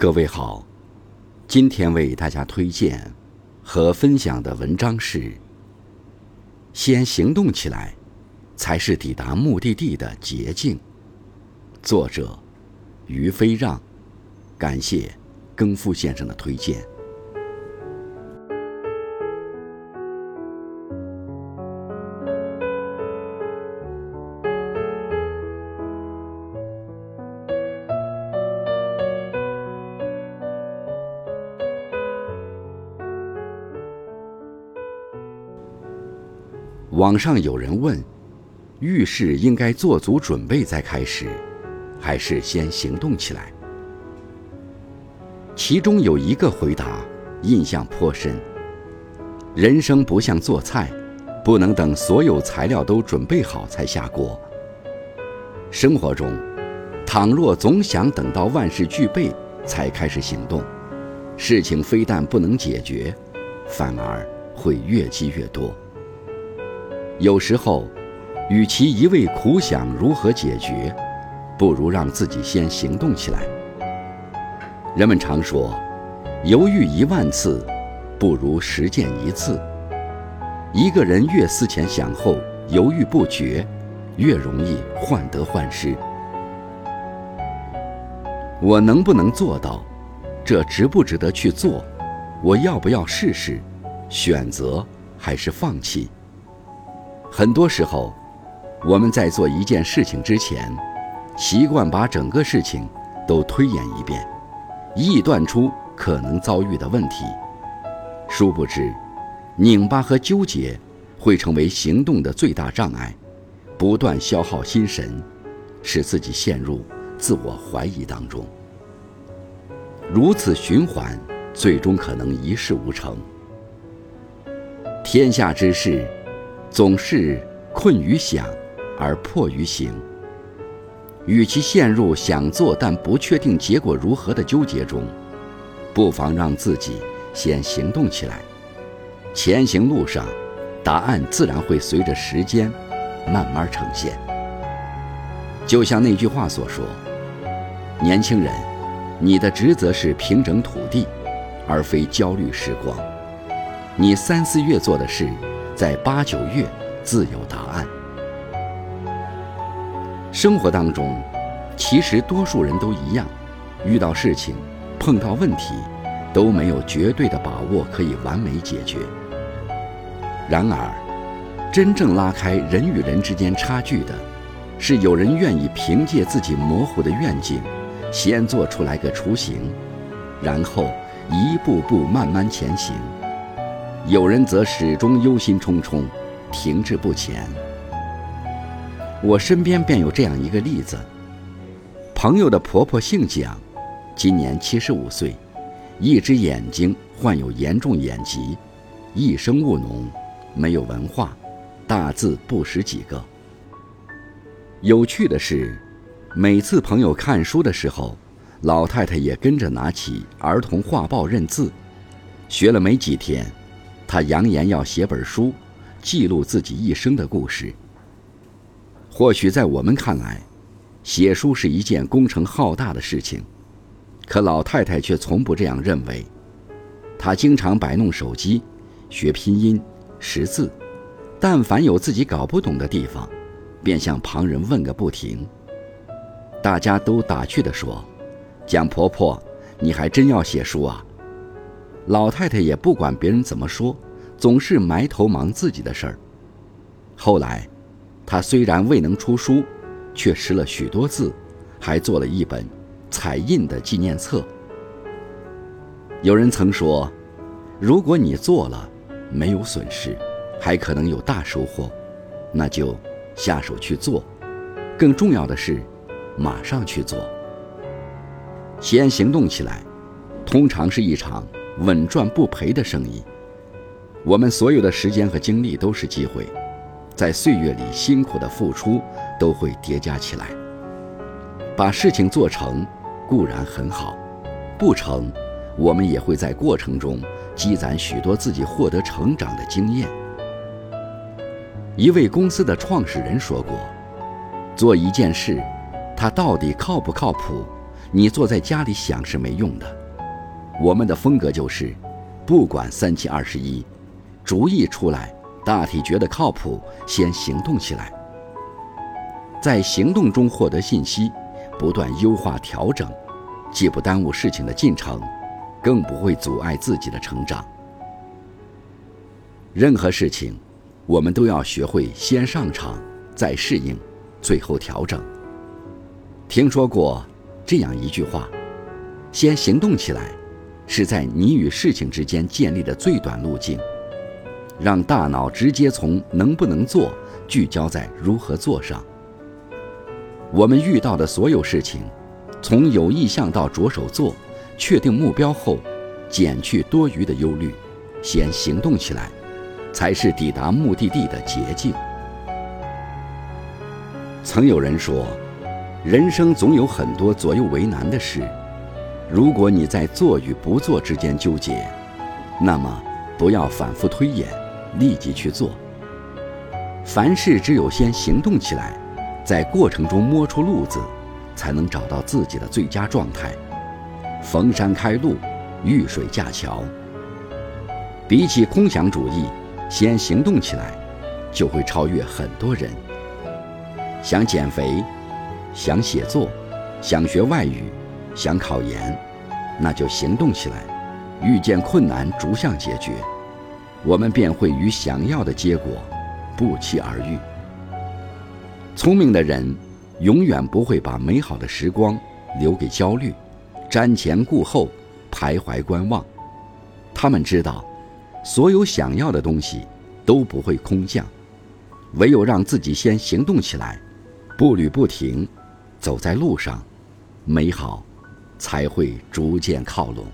各位好，今天为大家推荐和分享的文章是：先行动起来，才是抵达目的地的捷径。作者：于飞让，感谢耕夫先生的推荐。网上有人问：遇事应该做足准备再开始，还是先行动起来？其中有一个回答印象颇深：人生不像做菜，不能等所有材料都准备好才下锅。生活中，倘若总想等到万事俱备才开始行动，事情非但不能解决，反而会越积越多。有时候，与其一味苦想如何解决，不如让自己先行动起来。人们常说，犹豫一万次，不如实践一次。一个人越思前想后、犹豫不决，越容易患得患失。我能不能做到？这值不值得去做？我要不要试试？选择还是放弃？很多时候，我们在做一件事情之前，习惯把整个事情都推演一遍，臆断出可能遭遇的问题。殊不知，拧巴和纠结会成为行动的最大障碍，不断消耗心神，使自己陷入自我怀疑当中。如此循环，最终可能一事无成。天下之事。总是困于想，而迫于行。与其陷入想做但不确定结果如何的纠结中，不妨让自己先行动起来。前行路上，答案自然会随着时间慢慢呈现。就像那句话所说：“年轻人，你的职责是平整土地，而非焦虑时光。你三四月做的事。”在八九月自有答案。生活当中，其实多数人都一样，遇到事情、碰到问题，都没有绝对的把握可以完美解决。然而，真正拉开人与人之间差距的，是有人愿意凭借自己模糊的愿景，先做出来个雏形，然后一步步慢慢前行。有人则始终忧心忡忡，停滞不前。我身边便有这样一个例子：朋友的婆婆姓蒋，今年七十五岁，一只眼睛患有严重眼疾，一生务农，没有文化，大字不识几个。有趣的是，每次朋友看书的时候，老太太也跟着拿起儿童画报认字，学了没几天。他扬言要写本书，记录自己一生的故事。或许在我们看来，写书是一件工程浩大的事情，可老太太却从不这样认为。她经常摆弄手机，学拼音、识字，但凡有自己搞不懂的地方，便向旁人问个不停。大家都打趣地说：“蒋婆婆，你还真要写书啊？”老太太也不管别人怎么说，总是埋头忙自己的事儿。后来，她虽然未能出书，却识了许多字，还做了一本彩印的纪念册。有人曾说，如果你做了，没有损失，还可能有大收获，那就下手去做。更重要的是，马上去做。先行动起来，通常是一场。稳赚不赔的生意，我们所有的时间和精力都是机会，在岁月里辛苦的付出都会叠加起来。把事情做成固然很好，不成，我们也会在过程中积攒许多自己获得成长的经验。一位公司的创始人说过：“做一件事，它到底靠不靠谱，你坐在家里想是没用的。我们的风格就是，不管三七二十一，主意出来，大体觉得靠谱，先行动起来。在行动中获得信息，不断优化调整，既不耽误事情的进程，更不会阻碍自己的成长。任何事情，我们都要学会先上场，再适应，最后调整。听说过这样一句话：先行动起来，是在你与事情之间建立的最短路径，让大脑直接从能不能做聚焦在如何做上。我们遇到的所有事情，从有意向到着手做，确定目标后，减去多余的忧虑，先行动起来，才是抵达目的地的捷径。曾有人说，人生总有很多左右为难的事，如果你在做与不做之间纠结，那么不要反复推演，立即去做。凡事只有先行动起来。在过程中摸出路子，才能找到自己的最佳状态。逢山开路，遇水架桥。比起空想主义，先行动起来，就会超越很多人。想减肥，想写作，想学外语，想考研，那就行动起来。遇见困难，逐项解决，我们便会与想要的结果不期而遇。聪明的人，永远不会把美好的时光留给焦虑、瞻前顾后、徘徊观望。他们知道，所有想要的东西都不会空降，唯有让自己先行动起来，步履不停，走在路上，美好才会逐渐靠拢。